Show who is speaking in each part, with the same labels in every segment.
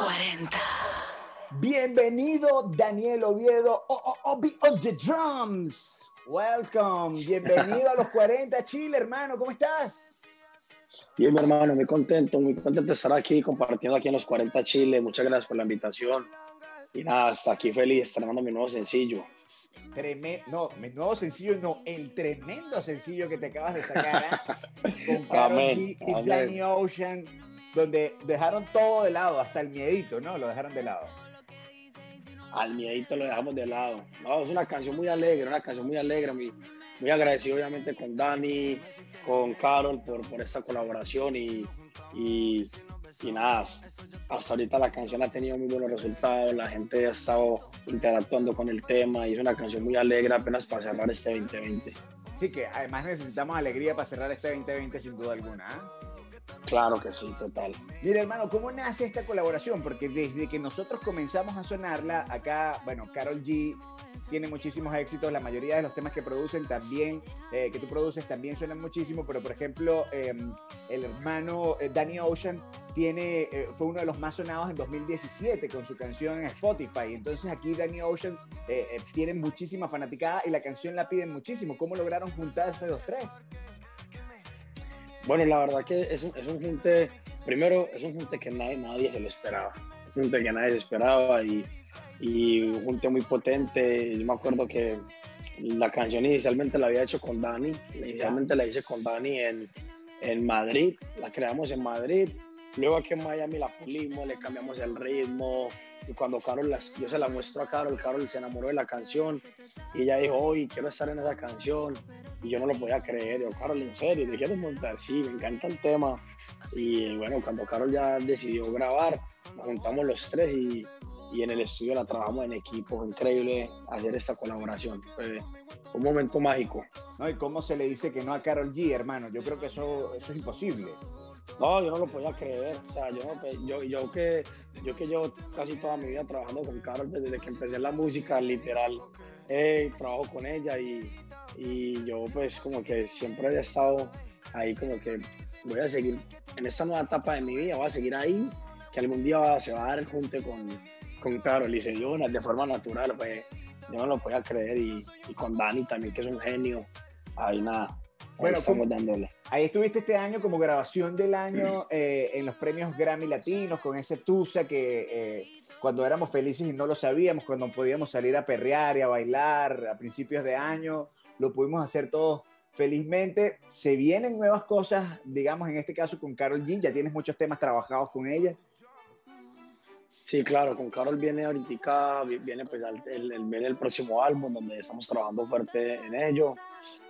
Speaker 1: 40.
Speaker 2: Bienvenido, Daniel Oviedo, o oh, oh, on the drums. Welcome, bienvenido a los 40 Chile, hermano, ¿cómo estás?
Speaker 3: Bien, mi hermano, muy contento, muy contento de estar aquí compartiendo aquí en los 40 Chile. Muchas gracias por la invitación. Y nada, hasta aquí feliz estrenando mi nuevo sencillo.
Speaker 2: Tremendo, no, mi nuevo sencillo, no, el tremendo sencillo que te acabas de sacar ¿eh? con Karol G y Danny Ocean, donde dejaron todo de lado, hasta el miedito, ¿no? Lo dejaron de lado.
Speaker 3: Al miedito lo dejamos de lado. No, es una canción muy alegre, una canción muy alegre. Muy, muy agradecido obviamente con Dani, con Carol por, por esta colaboración y, y, y, nada, hasta ahorita la canción ha tenido muy buenos resultados, la gente ha estado interactuando con el tema y es una canción muy alegre apenas para cerrar este 2020.
Speaker 2: Sí, que además necesitamos alegría para cerrar este 2020 sin duda alguna. ¿eh?
Speaker 3: Claro que sí, total.
Speaker 2: Mira, hermano, ¿cómo nace esta colaboración? Porque desde que nosotros comenzamos a sonarla, acá, bueno, Carol G tiene muchísimos éxitos, la mayoría de los temas que producen también, eh, que tú produces también suenan muchísimo, pero por ejemplo, em, el hermano eh, Danny Ocean tiene, eh, fue uno de los más sonados en 2017 con su canción en Spotify. Entonces aquí Danny Ocean tiene muchísima fanaticada y la canción la piden muchísimo. ¿Cómo lograron juntarse los tres?
Speaker 3: Bueno, la verdad que es un, es un junte, primero es un junte que nadie, nadie se lo esperaba, un junte que nadie se esperaba y, y un junte muy potente. Yo me acuerdo que la canción inicialmente la había hecho con Dani, inicialmente la hice con Dani en, en Madrid, la creamos en Madrid, luego aquí en Miami la pulimos, le cambiamos el ritmo, y cuando Carol, yo se la muestro a Carol, Carol se enamoró de la canción y ella dijo, hoy quiero estar en esa canción. Y yo no lo podía creer. Yo, Carol, ¿en serio? ¿Te quieres montar? Sí, me encanta el tema. Y bueno, cuando Carol ya decidió grabar, nos juntamos los tres y, y en el estudio la trabajamos en equipo. Increíble hacer esta colaboración. Fue un momento mágico.
Speaker 2: ¿No? ¿Y cómo se le dice que no a Carol G, hermano? Yo creo que eso, eso es imposible.
Speaker 3: No, yo no lo podía creer. O sea, yo, yo, yo, que, yo que llevo casi toda mi vida trabajando con Carol desde que empecé la música, literal, eh, trabajo con ella y, y yo pues como que siempre había estado ahí como que voy a seguir en esta nueva etapa de mi vida, voy a seguir ahí, que algún día se va a dar el junte con, con Carol. Y se de forma natural, pues yo no lo podía creer. Y, y con Dani también, que es un genio, ahí nada, bueno, estamos dándole.
Speaker 2: Ahí estuviste este año como grabación del año eh, en los premios Grammy Latinos con ese Tusa que eh, cuando éramos felices y no lo sabíamos, cuando podíamos salir a perrear y a bailar a principios de año, lo pudimos hacer todos felizmente. Se vienen nuevas cosas, digamos en este caso con Carol G, ya tienes muchos temas trabajados con ella.
Speaker 3: Sí, claro, con Carol viene ahorita, viene pues el, el, el próximo álbum donde estamos trabajando fuerte en ello.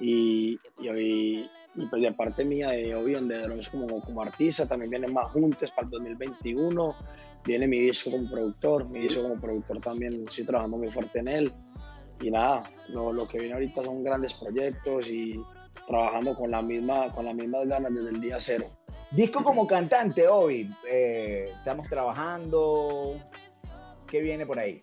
Speaker 3: Y, y, pues de parte mía, de de como, como artista, también vienen más juntos para el 2021, viene mi disco como productor, mi disco como productor también estoy trabajando muy fuerte en él. Y nada, lo, lo que viene ahorita son grandes proyectos y trabajando con la misma, con las mismas ganas desde el día cero.
Speaker 2: Disco como cantante, hoy eh, estamos trabajando. ¿Qué viene por ahí?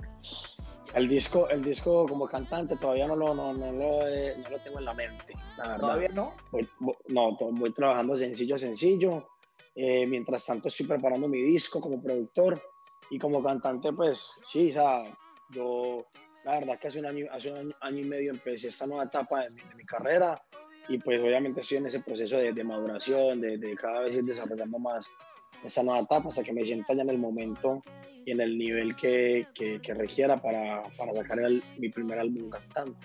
Speaker 3: El disco, el disco como cantante todavía no lo, no, no lo, no lo tengo en la mente, la verdad.
Speaker 2: ¿Todavía no?
Speaker 3: Voy, no, voy trabajando sencillo a sencillo. Eh, mientras tanto estoy preparando mi disco como productor y como cantante, pues sí, o sea, yo la verdad que hace un año, hace un año, y medio empecé esta nueva etapa de mi, de mi carrera y pues obviamente estoy en ese proceso de, de maduración, de, de, cada vez ir desarrollando más esta nueva etapa hasta que me sienta ya en el momento y en el nivel que, que, que requiera para, para sacar el, mi primer álbum cantando.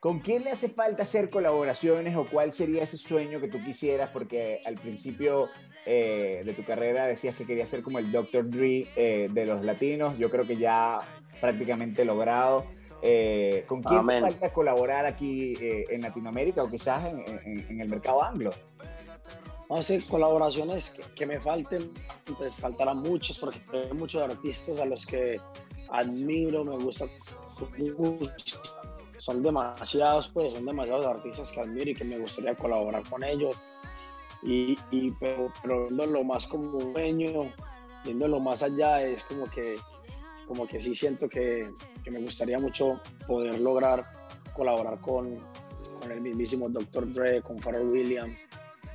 Speaker 2: ¿Con quién le hace falta hacer colaboraciones o cuál sería ese sueño que tú quisieras? Porque al principio eh, de tu carrera decías que querías ser como el Dr. Dre eh, de los latinos. Yo creo que ya prácticamente logrado. Eh, ¿Con quién te falta colaborar aquí eh, en Latinoamérica o quizás en, en, en, el mercado anglo?
Speaker 3: No sé, colaboraciones que, que, me falten, pues faltarán muchos porque hay muchos artistas a los que admiro, me gusta son demasiados, pues son demasiados artistas que admiro y que me gustaría colaborar con ellos. Y, y pero, pero lo más como un sueño, viendo más allá, es como que como que sí siento que, que, me gustaría mucho poder lograr colaborar con, con el mismísimo Dr. Dre, con Pharrell Williams,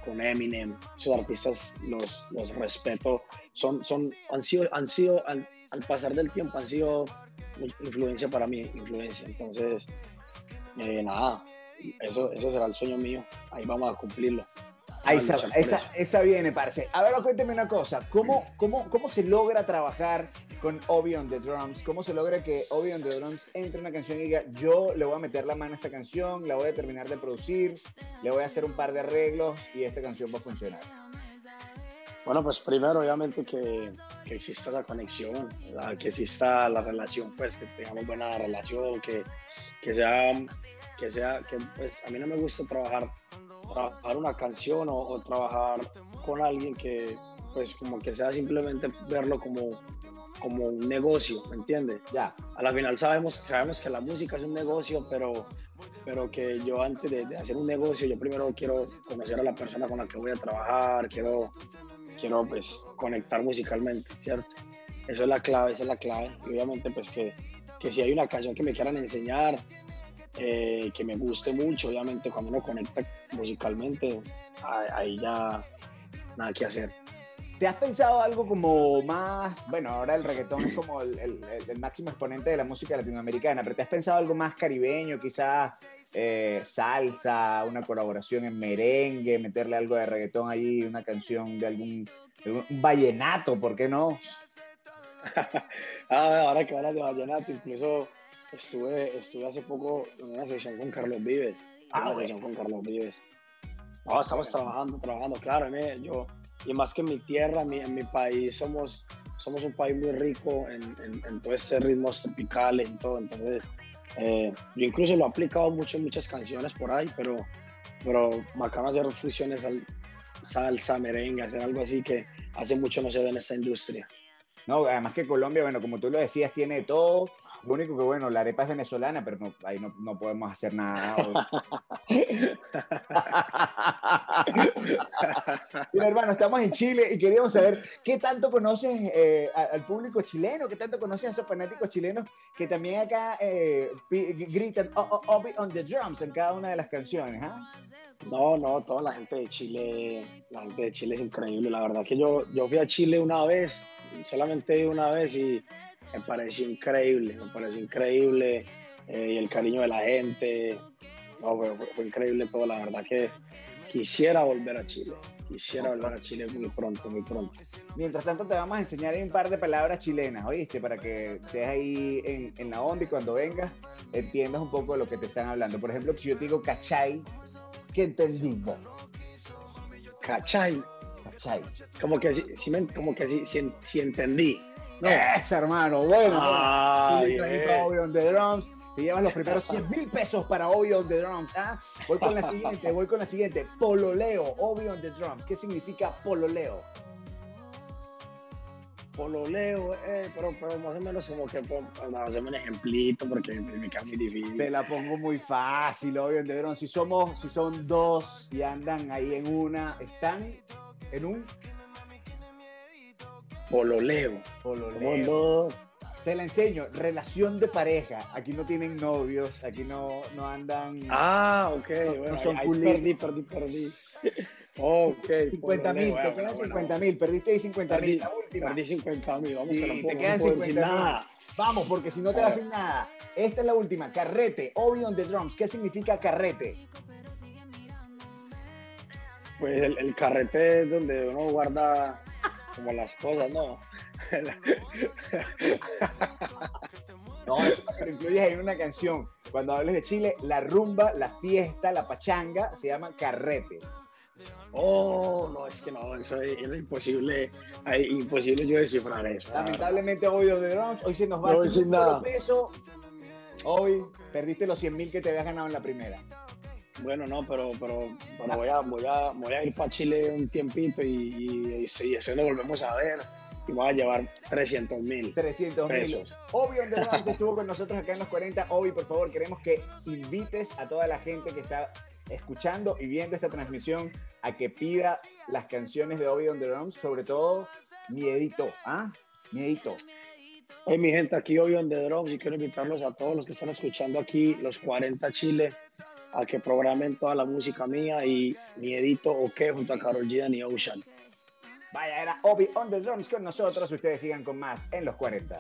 Speaker 3: con Eminem. Esos artistas los, los respeto son, son, han sido, han sido al, pasar del tiempo, han sido influencia para mí, influencia. Entonces, eh, nada, eso, eso será el sueño mío. Ahí vamos a cumplirlo.
Speaker 2: Ahí esa, esa, viene, parce. A ver, cuénteme una cosa. ¿Cómo, cómo, ¿Cómo se logra trabajar con Obi on the Drums? ¿Cómo se logra que Obi on the Drums entre una canción y diga, yo le voy a meter la mano a esta canción, la voy a terminar de producir, le voy a hacer un par de arreglos y esta canción va a funcionar?
Speaker 3: Bueno, pues primero, obviamente, que, que exista la conexión, que exista la relación, pues que tengamos buena relación, que, que sea, que sea, que pues, a mí no me gusta trabajar trabajar una canción o, trabajar con alguien que, pues, como que sea simplemente verlo como, como un negocio, ¿me entiendes? Ya. A la final sabemos, sabemos que la música es un negocio, pero, pero que yo antes de, hacer un negocio, yo primero quiero conocer a la persona con la que voy a trabajar, quiero, quiero pues conectar musicalmente, ¿cierto? Eso es la clave, esa es la clave. Y obviamente pues que, que si hay una canción que me quieran enseñar, eh, que me guste mucho, obviamente cuando uno conecta musicalmente, ahí ya nada que hacer.
Speaker 2: ¿Te has pensado algo como más, bueno, ahora el reggaetón es como el, el, máximo exponente de la música latinoamericana, pero ¿te has pensado algo más caribeño, quizás eh, salsa, una colaboración en merengue, meterle algo de reggaetón ahí, una canción de algún, un vallenato, ¿por qué no?
Speaker 3: ah, ahora que hablas de vallenato, incluso Estuve, estuve hace poco en una sesión con Carlos Vives. Ah, una sesión con Carlos Vives. No, estamos trabajando, trabajando, claro. Yo, y más que en mi tierra, en mi, país, somos, somos un país muy rico en, en, todo este ritmos tropicales y todo. Entonces, eh, yo incluso lo he aplicado mucho en muchas canciones por ahí, pero, pero bacano hacer fusiones al salsa, merengue, hacer algo así que hace mucho no se ve en esta industria.
Speaker 2: No, además que Colombia, bueno, como tú lo decías, tiene todo lo único que, bueno, la arepa es venezolana, pero no, ahí no, no podemos hacer nada. Mira, hermano, estamos en Chile y queríamos saber qué tanto conoces eh, al público chileno, qué tanto conoces a esos fanáticos chilenos que también acá eh, gritan oh, oh, on the drums en cada una de las canciones. ¿ah?
Speaker 3: No, no, toda la gente de Chile, la gente de Chile es increíble. La verdad que yo, yo fui a Chile una vez, solamente una vez y me pareció increíble, me pareció increíble eh, y el cariño de la gente, no, fue, increíble todo, la verdad que quisiera volver a Chile, quisiera volver a Chile muy pronto, muy pronto.
Speaker 2: Mientras tanto te vamos a enseñar un par de palabras chilenas, ¿oíste? Para que estés ahí en, en la onda y cuando vengas entiendas un poco de lo que te están hablando. Por ejemplo, si yo te digo cachay, ¿qué entendí
Speaker 3: Cachay.
Speaker 2: Cachay.
Speaker 3: Como que, si, como que si, si entendí.
Speaker 2: No. Eso, hermano. Bueno, ah, on the Drums. Te llevas los primeros 100 mil pesos para Obi on the Drums. ¿ah? Voy con la siguiente, voy con la siguiente. Pololeo, Obi on the Drums. ¿Qué significa pololeo?
Speaker 3: Pololeo, eh, pero, pero más o menos como que hacemos un ejemplito porque me queda muy difícil.
Speaker 2: Te la pongo muy fácil, Obi on the Drums. Si somos, si son dos y andan ahí en una, están en un
Speaker 3: Pololeo.
Speaker 2: Pololeo. Te la enseño, relación de pareja. Aquí no tienen novios, aquí no, no andan.
Speaker 3: Ah, ok. bueno, son ahí, perdí, perdí, perdí. Ok.
Speaker 2: 50 mil, te quedan 50 mil, perdiste ahí 50 mil.
Speaker 3: Perdí 50 mil, vamos a
Speaker 2: la Te quedan 50 mil. Vamos, porque si no te hacen nada. Esta es la última, carrete, Obi on the drums. ¿Qué significa carrete?
Speaker 3: Pues el, el carrete es donde uno guarda como las cosas, ¿no?
Speaker 2: no, eso lo incluyes en una canción. Cuando hables de Chile, la rumba, la fiesta, la pachanga se llama carrete.
Speaker 3: Oh, no, es que no, eso es, imposible, es imposible yo descifrar eso.
Speaker 2: Lamentablemente hoy de drums, hoy se nos va no, sin nada. peso. Hoy perdiste los 100 mil que te habías ganado en la primera.
Speaker 3: Bueno, no, pero, pero, voy, a, voy, a, voy a ir para Chile un tiempito y, y, y, eso nos volvemos a ver y voy a llevar 300 mil
Speaker 2: 300 mil. Obi estuvo con nosotros acá en los 40. Obi, por favor, queremos que invites a toda la gente que está escuchando y viendo esta transmisión a que pida las canciones de Obi on the Drums, sobre todo Miedito, ¿ah? Miedito.
Speaker 3: Hey, mi gente, aquí Obi on the Drums y quiero invitarlos a todos los que están escuchando aquí, los 40 Chile, a que programen toda la música mía y Miedito o qué junto a Carol G y Ocean.
Speaker 2: Vaya, era Obi on the drums con nosotros. Ustedes sigan con más en los 40.